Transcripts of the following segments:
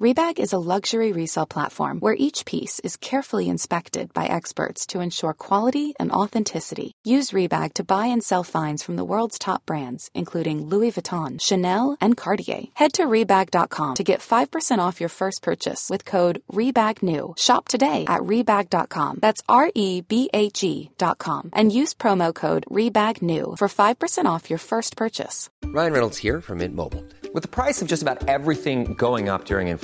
Rebag is a luxury resale platform where each piece is carefully inspected by experts to ensure quality and authenticity. Use Rebag to buy and sell finds from the world's top brands, including Louis Vuitton, Chanel, and Cartier. Head to Rebag.com to get 5% off your first purchase with code REBAGNEW. Shop today at Rebag.com. That's R E B A G.com. And use promo code REBAGNEW for 5% off your first purchase. Ryan Reynolds here from Mint Mobile. With the price of just about everything going up during inflation,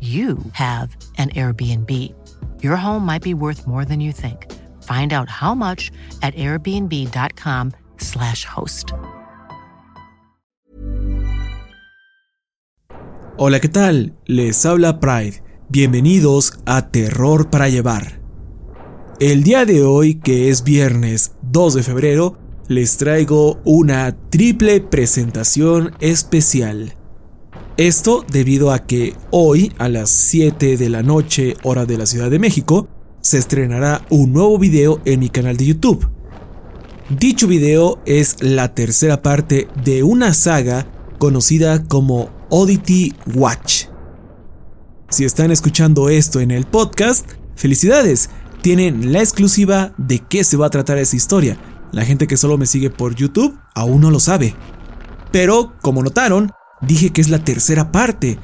you have an Airbnb. Your home might be worth more than you think. Find out how much at airbnb.com/slash host. Hola, ¿qué tal? Les habla Pride. Bienvenidos a Terror para Llevar. El día de hoy, que es viernes 2 de febrero, les traigo una triple presentación especial. Esto debido a que hoy, a las 7 de la noche, hora de la Ciudad de México, se estrenará un nuevo video en mi canal de YouTube. Dicho video es la tercera parte de una saga conocida como Oddity Watch. Si están escuchando esto en el podcast, felicidades, tienen la exclusiva de qué se va a tratar esa historia. La gente que solo me sigue por YouTube aún no lo sabe. Pero, como notaron, dije que es la tercera parte.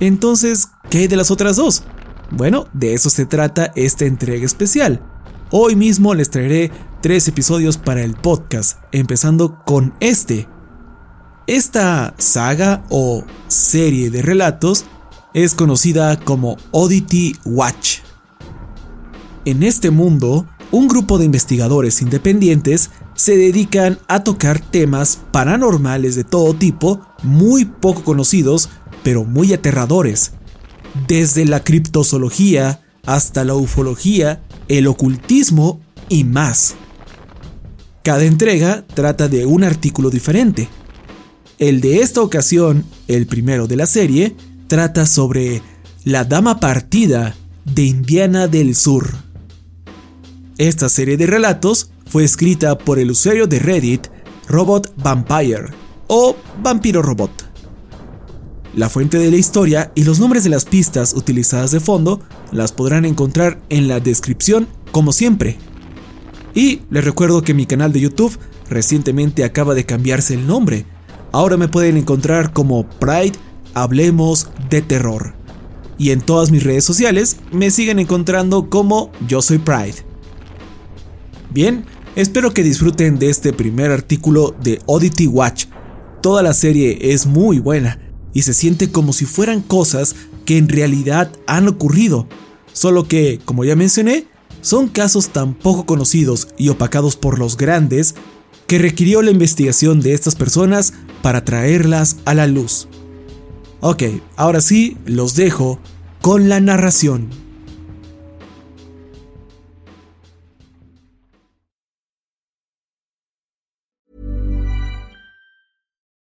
Entonces, ¿qué hay de las otras dos? Bueno, de eso se trata esta entrega especial. Hoy mismo les traeré tres episodios para el podcast, empezando con este. Esta saga o serie de relatos es conocida como Oddity Watch. En este mundo, un grupo de investigadores independientes se dedican a tocar temas paranormales de todo tipo, muy poco conocidos, pero muy aterradores. Desde la criptozoología hasta la ufología, el ocultismo y más. Cada entrega trata de un artículo diferente. El de esta ocasión, el primero de la serie, trata sobre la Dama Partida de Indiana del Sur. Esta serie de relatos fue escrita por el usuario de Reddit Robot Vampire o Vampiro Robot. La fuente de la historia y los nombres de las pistas utilizadas de fondo las podrán encontrar en la descripción como siempre. Y les recuerdo que mi canal de YouTube recientemente acaba de cambiarse el nombre. Ahora me pueden encontrar como Pride Hablemos de Terror. Y en todas mis redes sociales me siguen encontrando como Yo Soy Pride. Bien, espero que disfruten de este primer artículo de Oddity Watch. Toda la serie es muy buena y se siente como si fueran cosas que en realidad han ocurrido. Solo que, como ya mencioné, son casos tan poco conocidos y opacados por los grandes que requirió la investigación de estas personas para traerlas a la luz. Ok, ahora sí, los dejo con la narración.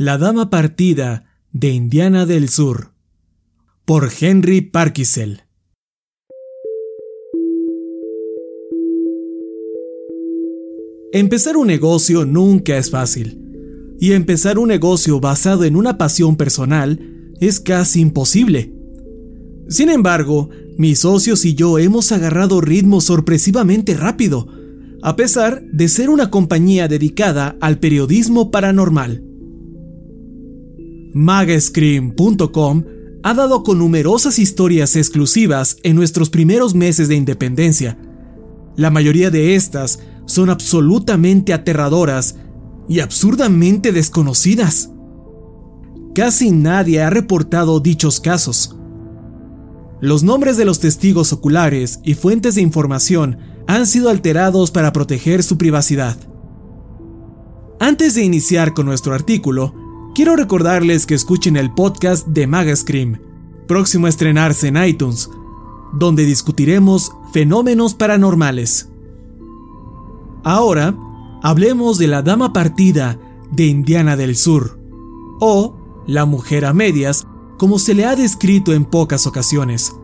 La Dama Partida de Indiana del Sur por Henry Parkisel Empezar un negocio nunca es fácil. Y empezar un negocio basado en una pasión personal es casi imposible. Sin embargo, mis socios y yo hemos agarrado ritmo sorpresivamente rápido, a pesar de ser una compañía dedicada al periodismo paranormal. Magascream.com ha dado con numerosas historias exclusivas en nuestros primeros meses de independencia. La mayoría de estas son absolutamente aterradoras y absurdamente desconocidas. Casi nadie ha reportado dichos casos. Los nombres de los testigos oculares y fuentes de información han sido alterados para proteger su privacidad. Antes de iniciar con nuestro artículo, quiero recordarles que escuchen el podcast de Magascream, próximo a estrenarse en iTunes, donde discutiremos fenómenos paranormales. Ahora, hablemos de la Dama Partida de Indiana del Sur, o la Mujer a Medias, como se le ha descrito en pocas ocasiones.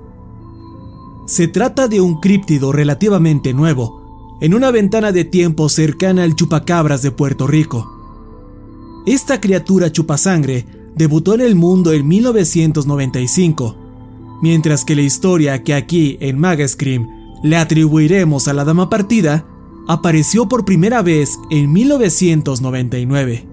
Se trata de un críptido relativamente nuevo, en una ventana de tiempo cercana al chupacabras de Puerto Rico. Esta criatura chupasangre debutó en el mundo en 1995, mientras que la historia que aquí en Magascream le atribuiremos a la Dama Partida apareció por primera vez en 1999.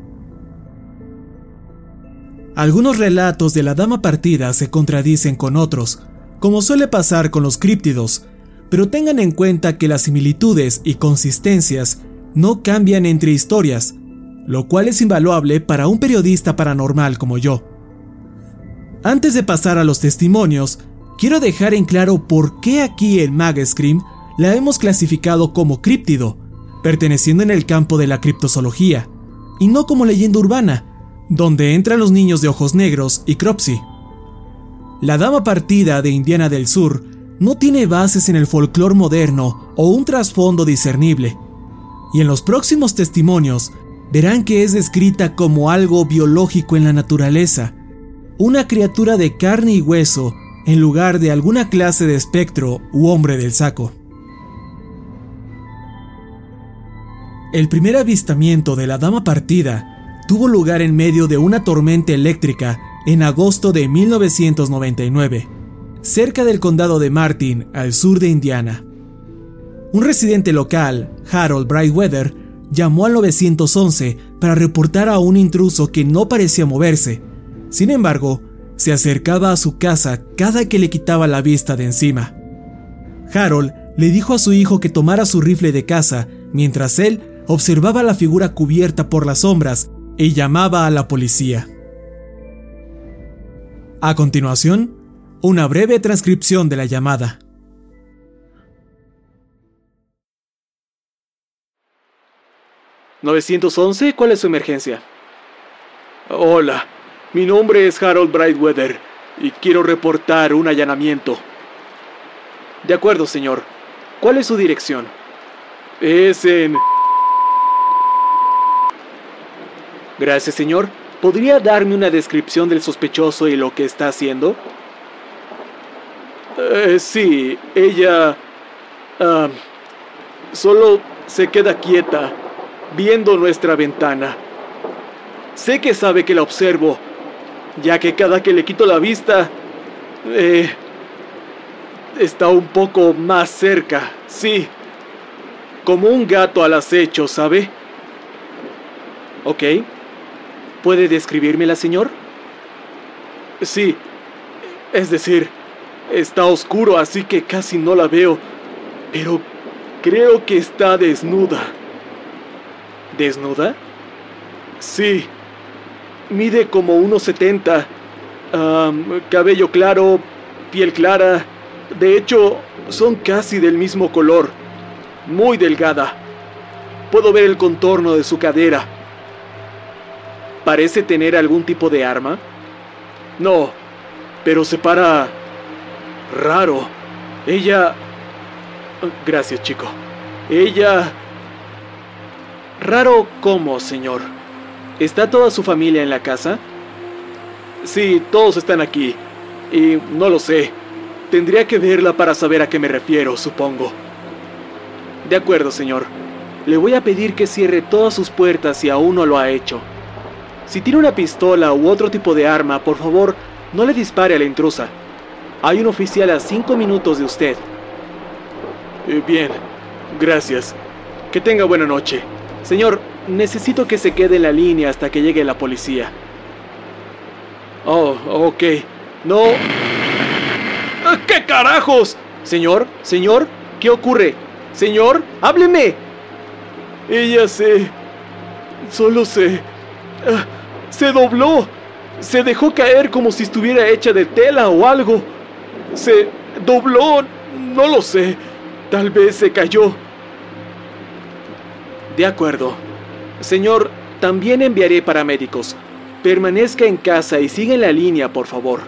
Algunos relatos de la Dama Partida se contradicen con otros, como suele pasar con los críptidos, pero tengan en cuenta que las similitudes y consistencias no cambian entre historias, lo cual es invaluable para un periodista paranormal como yo. Antes de pasar a los testimonios, quiero dejar en claro por qué aquí en Magascream la hemos clasificado como críptido, perteneciendo en el campo de la criptozoología, y no como leyenda urbana, donde entran los niños de ojos negros y Cropsy. La dama partida de Indiana del Sur no tiene bases en el folclore moderno o un trasfondo discernible, y en los próximos testimonios verán que es descrita como algo biológico en la naturaleza, una criatura de carne y hueso en lugar de alguna clase de espectro u hombre del saco. El primer avistamiento de la Dama Partida tuvo lugar en medio de una tormenta eléctrica en agosto de 1999, cerca del condado de Martin, al sur de Indiana. Un residente local, Harold Brightweather, llamó al 911 para reportar a un intruso que no parecía moverse. Sin embargo, se acercaba a su casa cada que le quitaba la vista de encima. Harold le dijo a su hijo que tomara su rifle de caza mientras él observaba la figura cubierta por las sombras y llamaba a la policía. A continuación, una breve transcripción de la llamada. ¿911? ¿Cuál es su emergencia? Hola, mi nombre es Harold Brightweather y quiero reportar un allanamiento. De acuerdo, señor. ¿Cuál es su dirección? Es en... Gracias, señor. ¿Podría darme una descripción del sospechoso y lo que está haciendo? Eh, sí, ella... ah, solo se queda quieta, viendo nuestra ventana. Sé que sabe que la observo, ya que cada que le quito la vista, eh, está un poco más cerca, sí. Como un gato al acecho, ¿sabe? Ok. ¿Puede describírmela, señor? Sí. Es decir, está oscuro, así que casi no la veo. Pero Creo que está desnuda. ¿Desnuda? Sí. Mide como 1,70. cabello claro, piel clara. De hecho, son casi del mismo color. Muy delgada. Puedo ver el contorno de su cadera. ¿Parece tener algún tipo de arma? No, pero se para raro. Ella... Gracias, chico. Ella... Raro cómo, señor. ¿Está toda su familia en la casa? Sí, todos están aquí. Y no lo sé. Tendría que verla para saber a qué me refiero, supongo. De acuerdo, señor. Le voy a pedir que cierre todas sus puertas si aún no lo ha hecho. Si tiene una pistola u otro tipo de arma, por favor, no le dispare a la intrusa. Hay un oficial a cinco minutos de usted. Eh, bien, gracias. Que tenga buena noche. Señor, necesito que se quede en la línea hasta que llegue la policía. Oh, ok. No... Ah, ¿Qué carajos? Señor, señor, ¿qué ocurre? Señor, hábleme. Ella se... Solo se... Ah, se dobló. Se dejó caer como si estuviera hecha de tela o algo. Se dobló. No lo sé. Tal vez se cayó. De acuerdo. Señor, también enviaré paramédicos. Permanezca en casa y siga en la línea, por favor.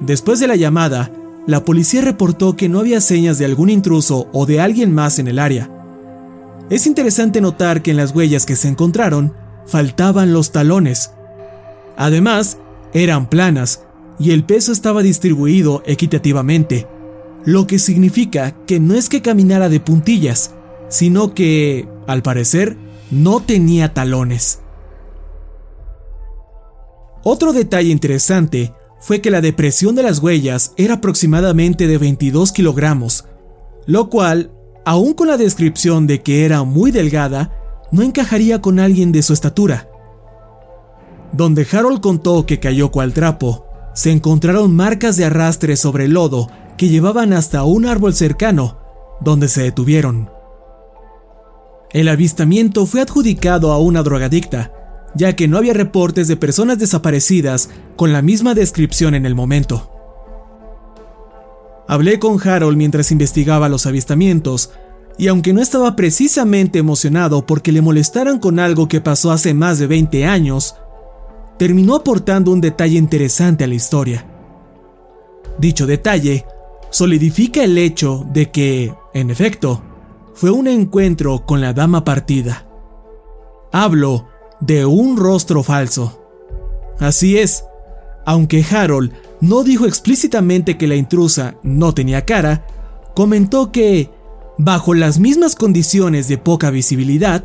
Después de la llamada, la policía reportó que no había señas de algún intruso o de alguien más en el área. Es interesante notar que en las huellas que se encontraron faltaban los talones. Además, eran planas y el peso estaba distribuido equitativamente, lo que significa que no es que caminara de puntillas, sino que, al parecer, no tenía talones. Otro detalle interesante fue que la depresión de las huellas era aproximadamente de 22 kilogramos, lo cual, aun con la descripción de que era muy delgada, no encajaría con alguien de su estatura. Donde Harold contó que cayó cual trapo, se encontraron marcas de arrastre sobre el lodo que llevaban hasta un árbol cercano, donde se detuvieron. El avistamiento fue adjudicado a una drogadicta, ya que no había reportes de personas desaparecidas con la misma descripción en el momento. Hablé con Harold mientras investigaba los avistamientos, y aunque no estaba precisamente emocionado porque le molestaran con algo que pasó hace más de 20 años, terminó aportando un detalle interesante a la historia. Dicho detalle solidifica el hecho de que, en efecto, fue un encuentro con la dama partida. Hablo de un rostro falso. Así es, aunque Harold no dijo explícitamente que la intrusa no tenía cara, comentó que, bajo las mismas condiciones de poca visibilidad,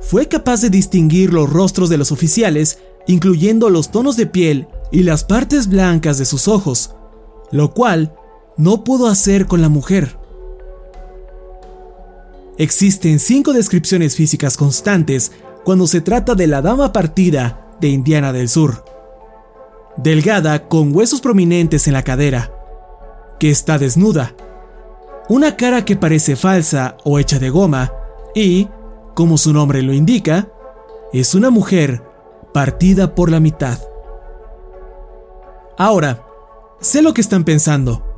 fue capaz de distinguir los rostros de los oficiales, incluyendo los tonos de piel y las partes blancas de sus ojos, lo cual no pudo hacer con la mujer. Existen cinco descripciones físicas constantes cuando se trata de la dama partida de Indiana del Sur. Delgada con huesos prominentes en la cadera, que está desnuda, una cara que parece falsa o hecha de goma y, como su nombre lo indica, es una mujer partida por la mitad. Ahora, sé lo que están pensando,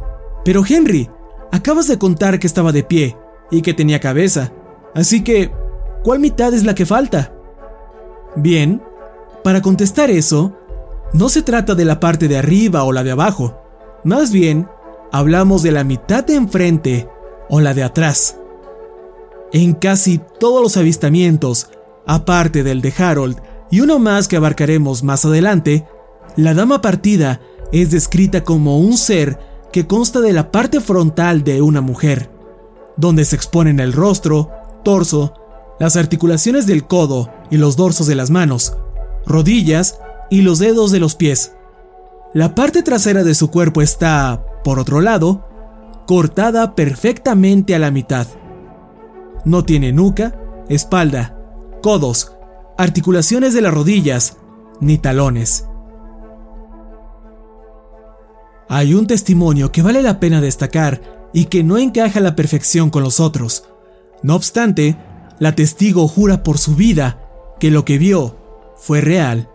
pero Henry, acabas de contar que estaba de pie y que tenía cabeza, así que, ¿cuál mitad es la que falta? Bien, para contestar eso, no se trata de la parte de arriba o la de abajo, más bien hablamos de la mitad de enfrente o la de atrás. En casi todos los avistamientos, aparte del de Harold y uno más que abarcaremos más adelante, la dama partida es descrita como un ser que consta de la parte frontal de una mujer, donde se exponen el rostro, torso, las articulaciones del codo y los dorsos de las manos, rodillas y los dedos de los pies. La parte trasera de su cuerpo está, por otro lado, cortada perfectamente a la mitad. No tiene nuca, espalda, codos, articulaciones de las rodillas, ni talones. Hay un testimonio que vale la pena destacar y que no encaja a la perfección con los otros. No obstante, la testigo jura por su vida que lo que vio fue real.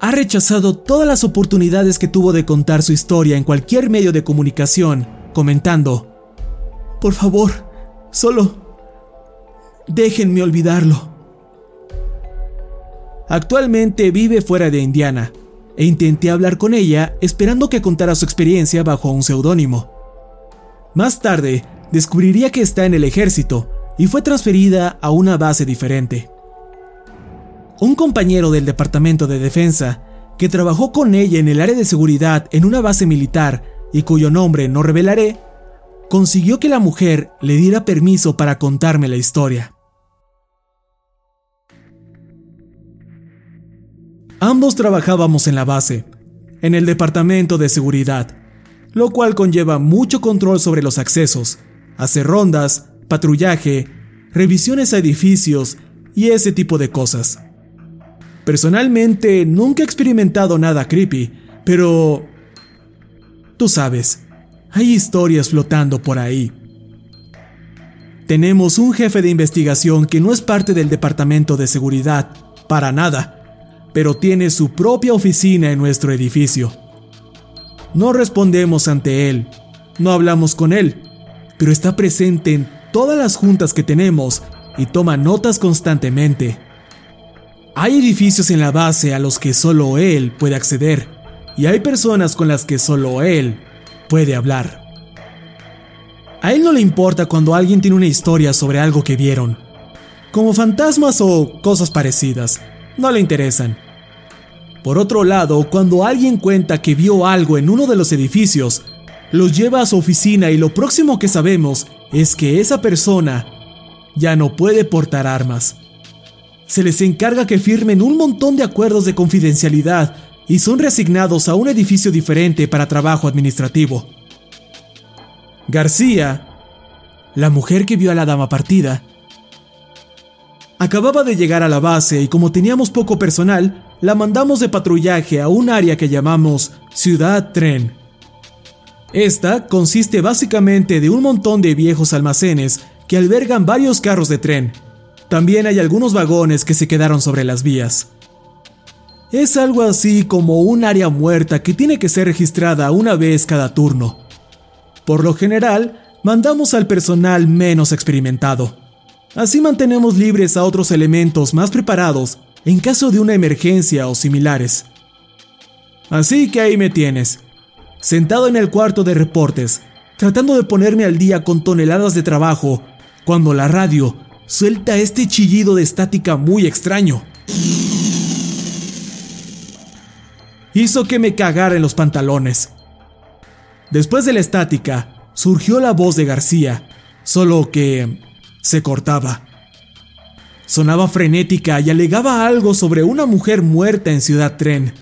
Ha rechazado todas las oportunidades que tuvo de contar su historia en cualquier medio de comunicación, comentando, Por favor, solo déjenme olvidarlo. Actualmente vive fuera de Indiana, e intenté hablar con ella esperando que contara su experiencia bajo un seudónimo. Más tarde, descubriría que está en el ejército y fue transferida a una base diferente. Un compañero del Departamento de Defensa, que trabajó con ella en el área de seguridad en una base militar y cuyo nombre no revelaré, consiguió que la mujer le diera permiso para contarme la historia. Ambos trabajábamos en la base, en el departamento de seguridad, lo cual conlleva mucho control sobre los accesos, hacer rondas, patrullaje, revisiones a edificios y ese tipo de cosas. Personalmente nunca he experimentado nada creepy, pero... Tú sabes, hay historias flotando por ahí. Tenemos un jefe de investigación que no es parte del departamento de seguridad, para nada, pero tiene su propia oficina en nuestro edificio. No respondemos ante él, no hablamos con él, pero está presente en todas las juntas que tenemos y toma notas constantemente. Hay edificios en la base a los que solo él puede acceder y hay personas con las que solo él puede hablar. A él no le importa cuando alguien tiene una historia sobre algo que vieron, como fantasmas o cosas parecidas, no le interesan. Por otro lado, cuando alguien cuenta que vio algo en uno de los edificios, los lleva a su oficina y lo próximo que sabemos es que esa persona ya no puede portar armas. Se les encarga que firmen un montón de acuerdos de confidencialidad y son reasignados a un edificio diferente para trabajo administrativo. García, la mujer que vio a la dama partida, acababa de llegar a la base y como teníamos poco personal, la mandamos de patrullaje a un área que llamamos Ciudad Tren. Esta consiste básicamente de un montón de viejos almacenes que albergan varios carros de tren. También hay algunos vagones que se quedaron sobre las vías. Es algo así como un área muerta que tiene que ser registrada una vez cada turno. Por lo general, mandamos al personal menos experimentado. Así mantenemos libres a otros elementos más preparados en caso de una emergencia o similares. Así que ahí me tienes, sentado en el cuarto de reportes, tratando de ponerme al día con toneladas de trabajo, cuando la radio suelta este chillido de estática muy extraño. Hizo que me cagara en los pantalones. Después de la estática, surgió la voz de García, solo que se cortaba. Sonaba frenética y alegaba algo sobre una mujer muerta en Ciudad Tren.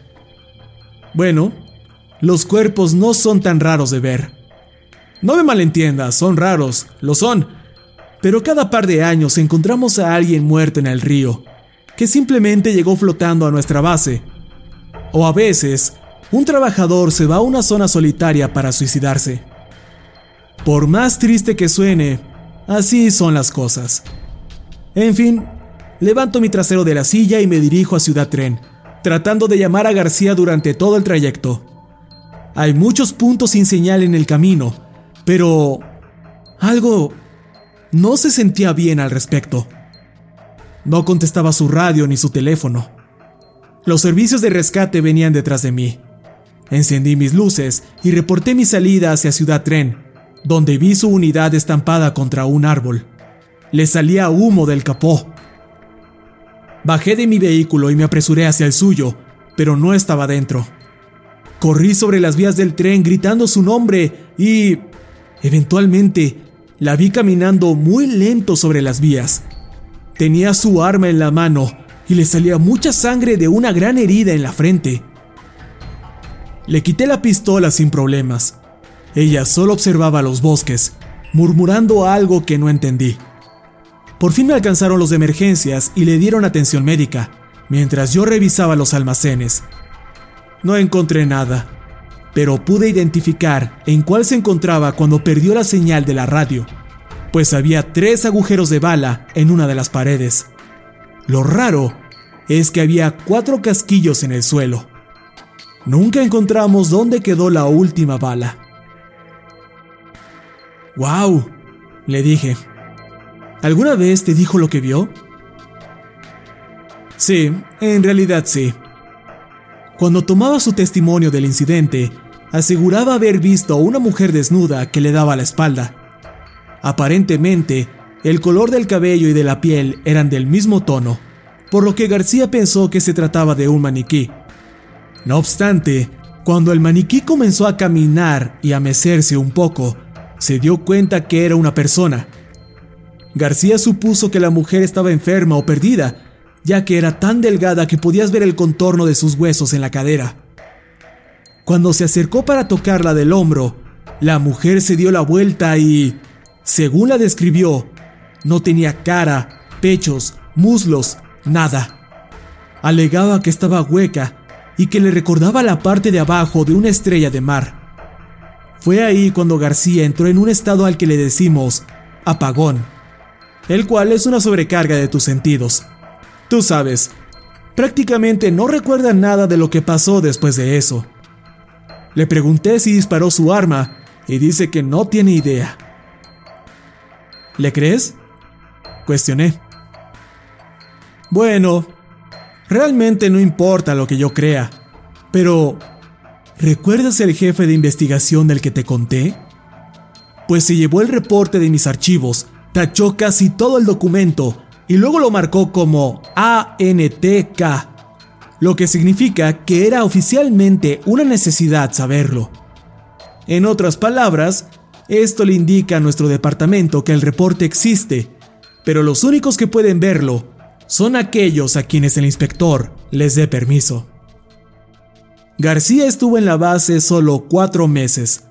Bueno, los cuerpos no son tan raros de ver. No me malentiendas, son raros, lo son. Pero cada par de años encontramos a alguien muerto en el río, que simplemente llegó flotando a nuestra base. O a veces, un trabajador se va a una zona solitaria para suicidarse. Por más triste que suene, así son las cosas. En fin, levanto mi trasero de la silla y me dirijo a Ciudad Tren, tratando de llamar a García durante todo el trayecto. Hay muchos puntos sin señal en el camino, pero algo no se sentía bien al respecto. No contestaba su radio ni su teléfono. Los servicios de rescate venían detrás de mí. Encendí mis luces y reporté mi salida hacia Ciudad Tren, donde vi su unidad estampada contra un árbol. Le salía humo del capó. Bajé de mi vehículo y me apresuré hacia el suyo, pero no estaba dentro. Corrí sobre las vías del tren gritando su nombre y... Eventualmente, la vi caminando muy lento sobre las vías. Tenía su arma en la mano y le salía mucha sangre de una gran herida en la frente. Le quité la pistola sin problemas. Ella solo observaba los bosques, murmurando algo que no entendí. Por fin me alcanzaron los de emergencias y le dieron atención médica, mientras yo revisaba los almacenes. No encontré nada. pero pude identificar en cuál se encontraba cuando perdió la señal de la radio, pues había tres agujeros de bala en una de las paredes. Lo raro es que había cuatro casquillos en el suelo. Nunca encontramos dónde quedó la última bala. ¡Wow! Le dije. ¿Alguna vez te dijo lo que vio? Sí, en realidad sí. Cuando tomaba su testimonio del incidente, aseguraba haber visto a una mujer desnuda que le daba la espalda. Aparentemente, el color del cabello y de la piel eran del mismo tono, por lo que García pensó que se trataba de un maniquí. No obstante, cuando el maniquí comenzó a caminar y a mecerse un poco, se dio cuenta que era una persona. García supuso que la mujer estaba enferma o perdida, ya que era tan delgada que podías ver el contorno de sus huesos en la cadera. Cuando se acercó para tocarla del hombro, la mujer se dio la vuelta y, según la describió, no tenía cara, pechos, muslos, nada. Alegaba que estaba hueca y que le recordaba la parte de abajo de una estrella de mar. Fue ahí cuando García entró en un estado al que le decimos apagón, el cual es una sobrecarga de tus sentidos. Tú sabes, prácticamente no recuerda nada de lo que pasó después de eso. Le pregunté si disparó su arma y dice que no tiene idea. ¿Le crees? Cuestioné. Bueno, realmente no importa lo que yo crea, pero ¿recuerdas el jefe de investigación del que te conté? Pues se llevó el reporte de mis archivos, tachó casi todo el documento y luego lo marcó como ANTK, lo que significa que era oficialmente una necesidad saberlo. En otras palabras, esto le indica a nuestro departamento que el reporte existe, pero los únicos que pueden verlo son aquellos a quienes el inspector les dé permiso. García estuvo en la base solo cuatro meses.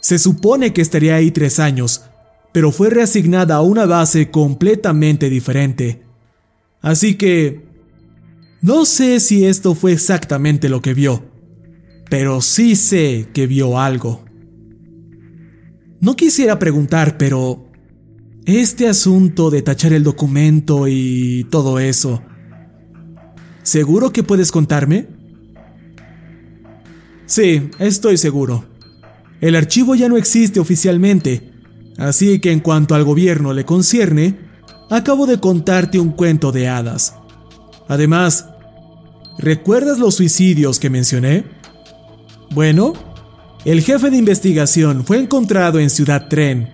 Se supone que estaría ahí tres años, pero fue reasignada a una base completamente diferente. Así que... No sé si esto fue exactamente lo que vio, pero sí sé que vio algo. No quisiera preguntar, pero... Este asunto de tachar el documento y todo eso... ¿Seguro que puedes contarme? Sí, estoy seguro. El archivo ya no existe oficialmente, Así que en cuanto al gobierno le concierne, acabo de contarte un cuento de hadas. Además, ¿recuerdas los suicidios que mencioné? Bueno, el jefe de investigación fue encontrado en Ciudad Tren,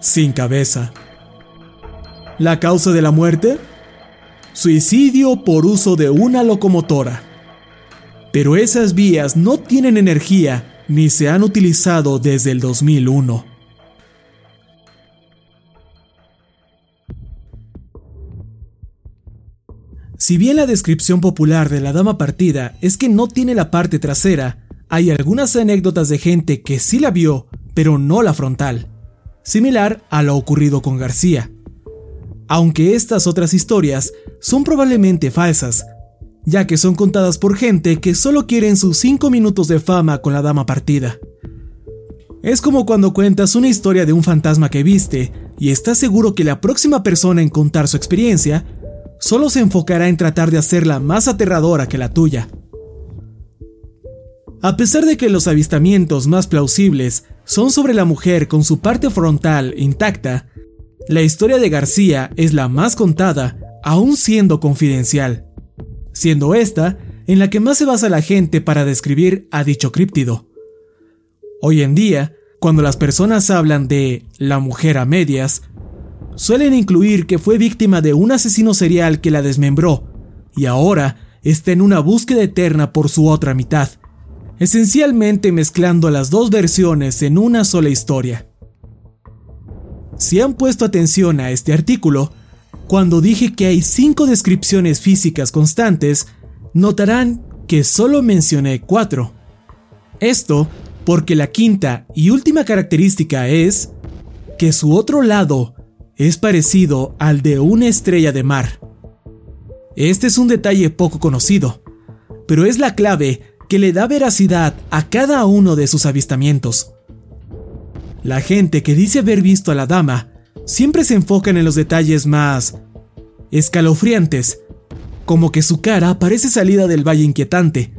sin cabeza. ¿La causa de la muerte? Suicidio por uso de una locomotora. Pero esas vías no tienen energía ni se han utilizado desde el 2001. Si bien la descripción popular de la dama partida es que no tiene la parte trasera, hay algunas anécdotas de gente que sí la vio, pero no la frontal, similar a lo ocurrido con García. Aunque estas otras historias son probablemente falsas, ya que son contadas por gente que solo quieren sus 5 minutos de fama con la dama partida. Es como cuando cuentas una historia de un fantasma que viste y estás seguro que la próxima persona en contar su experiencia solo se enfocará en tratar de hacerla más aterradora que la tuya. A pesar de que los avistamientos más plausibles son sobre la mujer con su parte frontal intacta, la historia de García es la más contada, aún siendo confidencial, siendo esta en la que más se basa la gente para describir a dicho críptido. Hoy en día, cuando las personas hablan de la mujer a medias, suelen incluir que fue víctima de un asesino serial que la desmembró y ahora está en una búsqueda eterna por su otra mitad, esencialmente mezclando las dos versiones en una sola historia. Si han puesto atención a este artículo, cuando dije que hay cinco descripciones físicas constantes, notarán que solo mencioné cuatro. Esto porque la quinta y última característica es que su otro lado es parecido al de una estrella de mar. Este es un detalle poco conocido, pero es la clave que le da veracidad a cada uno de sus avistamientos. La gente que dice haber visto a la dama siempre se enfocan en los detalles más escalofriantes, como que su cara parece salida del valle inquietante,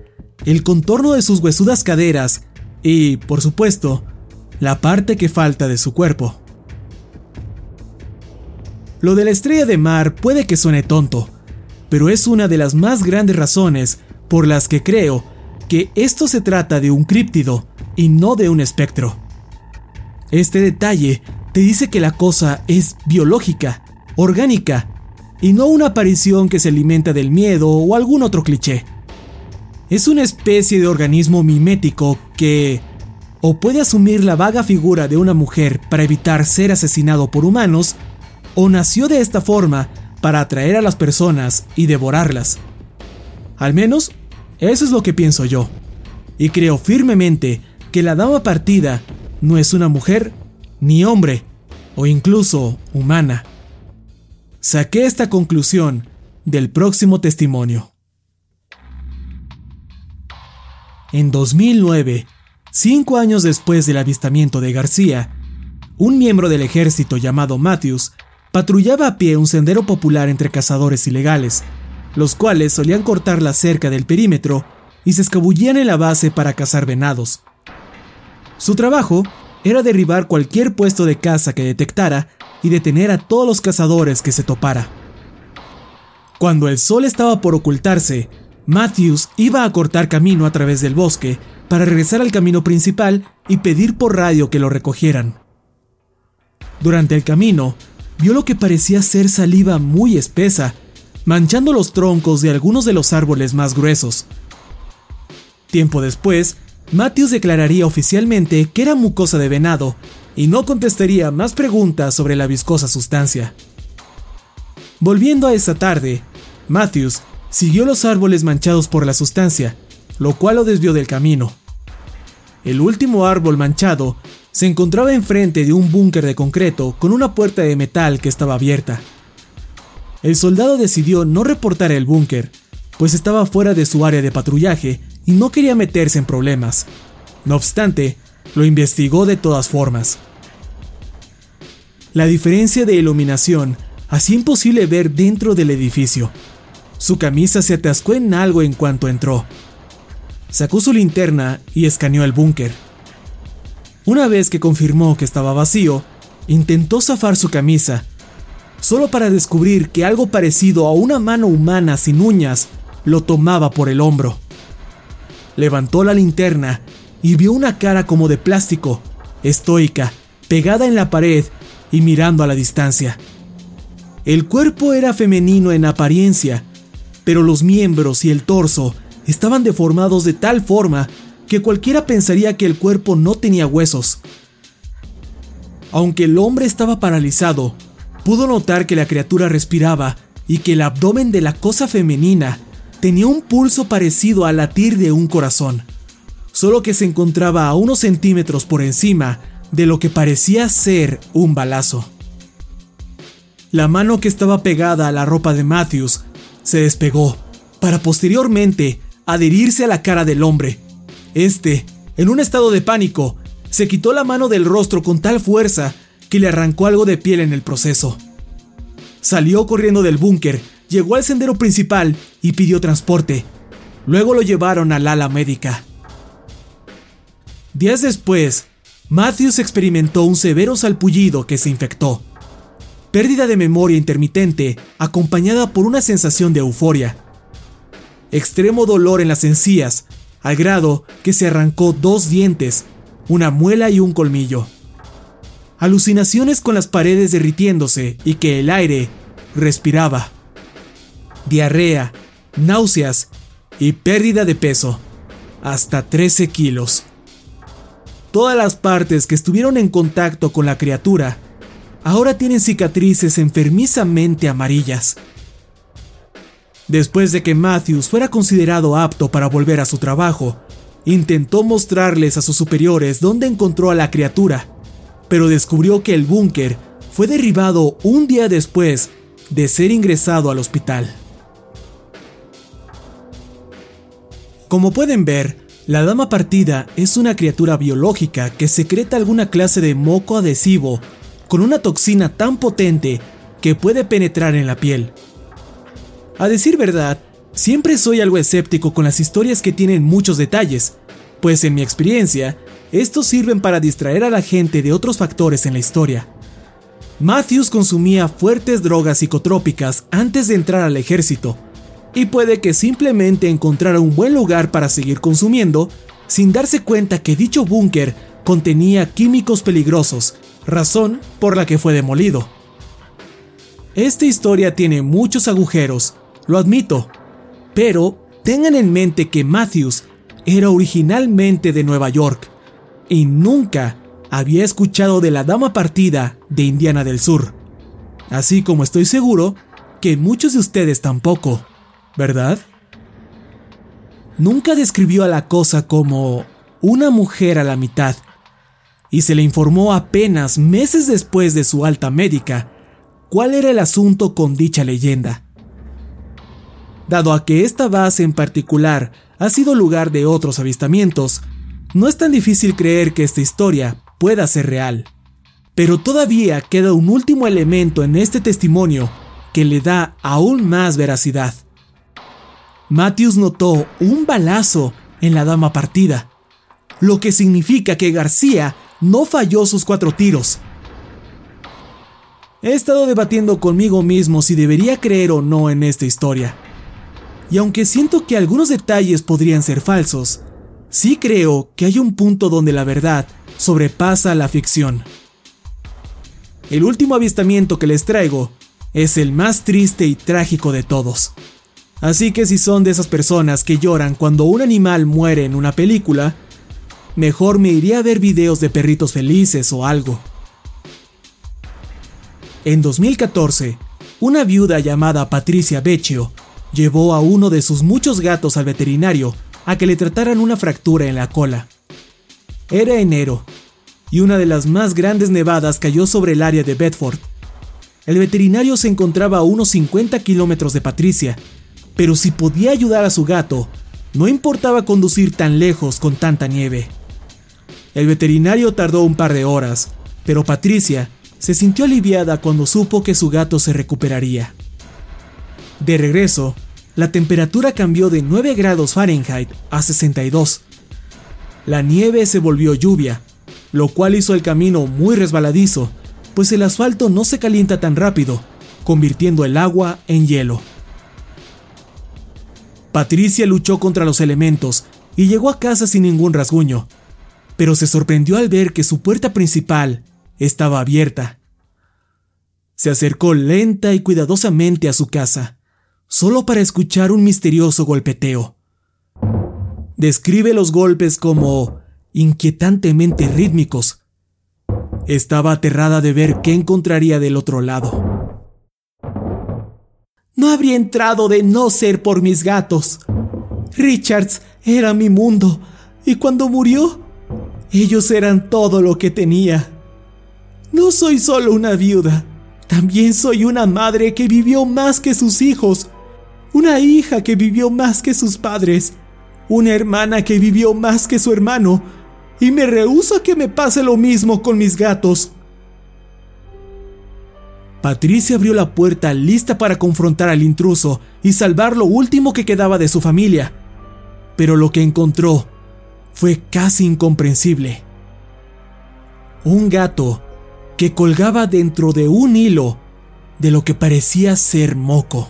el contorno de sus huesudas caderas y, por supuesto, la parte que falta de su cuerpo. Lo de la estrella de mar puede que suene tonto, pero es una de las más grandes razones por las que creo que esto se trata de un críptido y no de un espectro. Este detalle te dice que la cosa es biológica, orgánica, y no una aparición que se alimenta del miedo o algún otro cliché. Es una especie de organismo mimético que o puede asumir la vaga figura de una mujer para evitar ser asesinado por humanos, o nació de esta forma para atraer a las personas y devorarlas. Al menos, eso es lo que pienso yo. Y creo firmemente que la dama partida no es una mujer, ni hombre, o incluso humana. Saqué esta conclusión del próximo testimonio. En 2009, cinco años después del avistamiento de García, un miembro del ejército llamado Matthews patrullaba a pie un sendero popular entre cazadores ilegales, los cuales solían cortar la cerca del perímetro y se escabullían en la base para cazar venados. Su trabajo era derribar cualquier puesto de caza que detectara y detener a todos los cazadores que se topara. Cuando el sol estaba por ocultarse, Matthews iba a cortar camino a través del bosque para regresar al camino principal y pedir por radio que lo recogieran. Durante el camino, vio lo que parecía ser saliva muy espesa, manchando los troncos de algunos de los árboles más gruesos. Tiempo después, Matthews declararía oficialmente que era mucosa de venado y no contestaría más preguntas sobre la viscosa sustancia. Volviendo a esa tarde, Matthews siguió los árboles manchados por la sustancia, lo cual lo desvió del camino. El último árbol manchado se encontraba enfrente de un búnker de concreto con una puerta de metal que estaba abierta. El soldado decidió no reportar el búnker, pues estaba fuera de su área de patrullaje y no quería meterse en problemas. No obstante, lo investigó de todas formas. La diferencia de iluminación hacía imposible ver dentro del edificio. Su camisa se atascó en algo en cuanto entró. Sacó su linterna y escaneó el búnker. Una vez que confirmó que estaba vacío, intentó zafar su camisa, solo para descubrir que algo parecido a una mano humana sin uñas lo tomaba por el hombro. Levantó la linterna y vio una cara como de plástico, estoica, pegada en la pared y mirando a la distancia. El cuerpo era femenino en apariencia, pero los miembros y el torso estaban deformados de tal forma que cualquiera pensaría que el cuerpo no tenía huesos. Aunque el hombre estaba paralizado, pudo notar que la criatura respiraba y que el abdomen de la cosa femenina tenía un pulso parecido al latir de un corazón solo que se encontraba a unos centímetros por encima de lo que parecía ser un balazo. La mano que estaba pegada a la ropa de Matthews se despegó, para posteriormente adherirse a la cara del hombre. Este, en un estado de pánico, se quitó la mano del rostro con tal fuerza que le arrancó algo de piel en el proceso. Salió corriendo del búnker, llegó al sendero principal y pidió transporte. Luego lo llevaron al ala médica. Días después, Matthews experimentó un severo salpullido que se infectó. Pérdida de memoria intermitente acompañada por una sensación de euforia. Extremo dolor en las encías, al grado que se arrancó dos dientes, una muela y un colmillo. Alucinaciones con las paredes derritiéndose y que el aire respiraba. Diarrea, náuseas y pérdida de peso, hasta 13 kilos. Todas las partes que estuvieron en contacto con la criatura ahora tienen cicatrices enfermizamente amarillas. Después de que Matthews fuera considerado apto para volver a su trabajo, intentó mostrarles a sus superiores dónde encontró a la criatura, pero descubrió que el búnker fue derribado un día después de ser ingresado al hospital. Como pueden ver, la dama partida es una criatura biológica que secreta alguna clase de moco adhesivo con una toxina tan potente que puede penetrar en la piel. A decir verdad, siempre soy algo escéptico con las historias que tienen muchos detalles, pues en mi experiencia, estos sirven para distraer a la gente de otros factores en la historia. Matthews consumía fuertes drogas psicotrópicas antes de entrar al ejército, y puede que simplemente encontrara un buen lugar para seguir consumiendo sin darse cuenta que dicho búnker contenía químicos peligrosos, razón por la que fue demolido. Esta historia tiene muchos agujeros, lo admito, pero tengan en mente que Matthews era originalmente de Nueva York y nunca había escuchado de la Dama Partida de Indiana del Sur, así como estoy seguro que muchos de ustedes tampoco. ¿verdad? Nunca describió a la cosa como una mujer a la mitad, y se le informó apenas meses después de su alta médica cuál era el asunto con dicha leyenda. Dado a que esta base en particular ha sido lugar de otros avistamientos, no es tan difícil creer que esta historia pueda ser real. Pero todavía queda un último elemento en este testimonio que le da aún más veracidad. Matthews notó un balazo en la dama partida, lo que significa que García no falló sus cuatro tiros. He estado debatiendo conmigo mismo si debería creer o no en esta historia. Y aunque siento que algunos detalles podrían ser falsos, sí creo que hay un punto donde la verdad sobrepasa la ficción. El último avistamiento que les traigo es el más triste y trágico de todos. Así que si son de esas personas que lloran cuando un animal muere en una película, mejor me iría a ver videos de perritos felices o algo. En 2014, una viuda llamada Patricia Beccio llevó a uno de sus muchos gatos al veterinario a que le trataran una fractura en la cola. Era enero, y una de las más grandes nevadas cayó sobre el área de Bedford. El veterinario se encontraba a unos 50 kilómetros de Patricia pero si podía ayudar a su gato, no importaba conducir tan lejos con tanta nieve. El veterinario tardó un par de horas, pero Patricia se sintió aliviada cuando supo que su gato se recuperaría. De regreso, la temperatura cambió de 9 grados Fahrenheit a 62. La nieve se volvió lluvia, lo cual hizo el camino muy resbaladizo, pues el asfalto no se calienta tan rápido, convirtiendo el agua en hielo. Patricia luchó contra los elementos y llegó a casa sin ningún rasguño, pero se sorprendió al ver que su puerta principal estaba abierta. Se acercó lenta y cuidadosamente a su casa, solo para escuchar un misterioso golpeteo. Describe los golpes como inquietantemente rítmicos. Estaba aterrada de ver qué encontraría del otro lado. No habría entrado de no ser por mis gatos. Richards era mi mundo, y cuando murió, ellos eran todo lo que tenía. No soy solo una viuda, también soy una madre que vivió más que sus hijos, una hija que vivió más que sus padres, una hermana que vivió más que su hermano, y me rehúso a que me pase lo mismo con mis gatos. Patricia abrió la puerta lista para confrontar al intruso y salvar lo último que quedaba de su familia. Pero lo que encontró fue casi incomprensible. Un gato que colgaba dentro de un hilo de lo que parecía ser moco.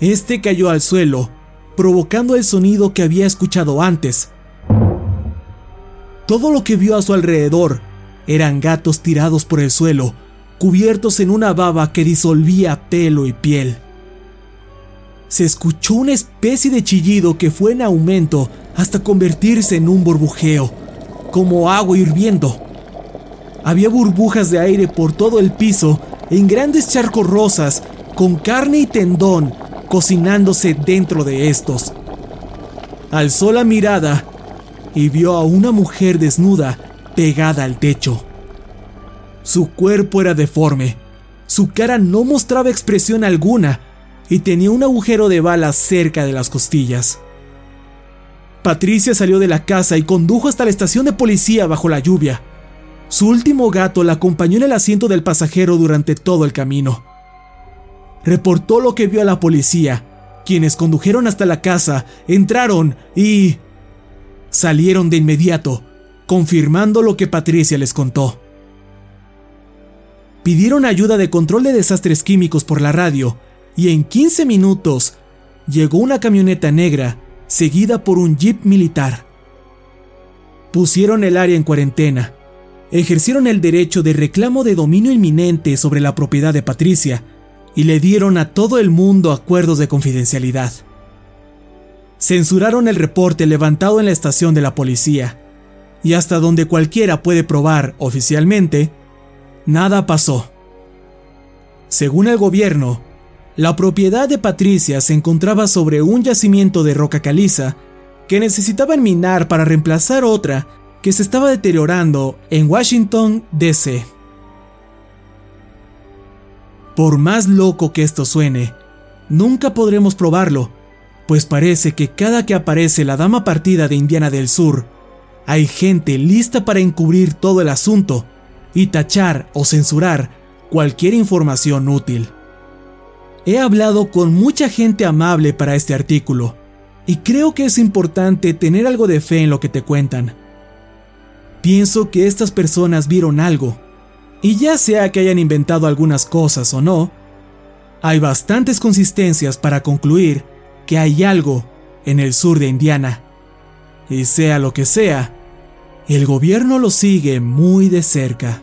Este cayó al suelo, provocando el sonido que había escuchado antes. Todo lo que vio a su alrededor eran gatos tirados por el suelo, cubiertos en una baba que disolvía pelo y piel. Se escuchó una especie de chillido que fue en aumento hasta convertirse en un burbujeo, como agua hirviendo. Había burbujas de aire por todo el piso en grandes charcos rosas con carne y tendón cocinándose dentro de estos. Alzó la mirada y vio a una mujer desnuda pegada al techo. Su cuerpo era deforme, su cara no mostraba expresión alguna y tenía un agujero de bala cerca de las costillas. Patricia salió de la casa y condujo hasta la estación de policía bajo la lluvia. Su último gato la acompañó en el asiento del pasajero durante todo el camino. Reportó lo que vio a la policía, quienes condujeron hasta la casa, entraron y... salieron de inmediato, confirmando lo que Patricia les contó. Pidieron ayuda de control de desastres químicos por la radio y en 15 minutos llegó una camioneta negra seguida por un jeep militar. Pusieron el área en cuarentena, ejercieron el derecho de reclamo de dominio inminente sobre la propiedad de Patricia y le dieron a todo el mundo acuerdos de confidencialidad. Censuraron el reporte levantado en la estación de la policía y hasta donde cualquiera puede probar oficialmente, nada pasó. Según el gobierno, la propiedad de Patricia se encontraba sobre un yacimiento de roca caliza que necesitaban minar para reemplazar otra que se estaba deteriorando en Washington, D.C. Por más loco que esto suene, nunca podremos probarlo, pues parece que cada que aparece la dama partida de Indiana del Sur, hay gente lista para encubrir todo el asunto y tachar o censurar cualquier información útil. He hablado con mucha gente amable para este artículo, y creo que es importante tener algo de fe en lo que te cuentan. Pienso que estas personas vieron algo, y ya sea que hayan inventado algunas cosas o no, hay bastantes consistencias para concluir que hay algo en el sur de Indiana. Y sea lo que sea, el gobierno lo sigue muy de cerca.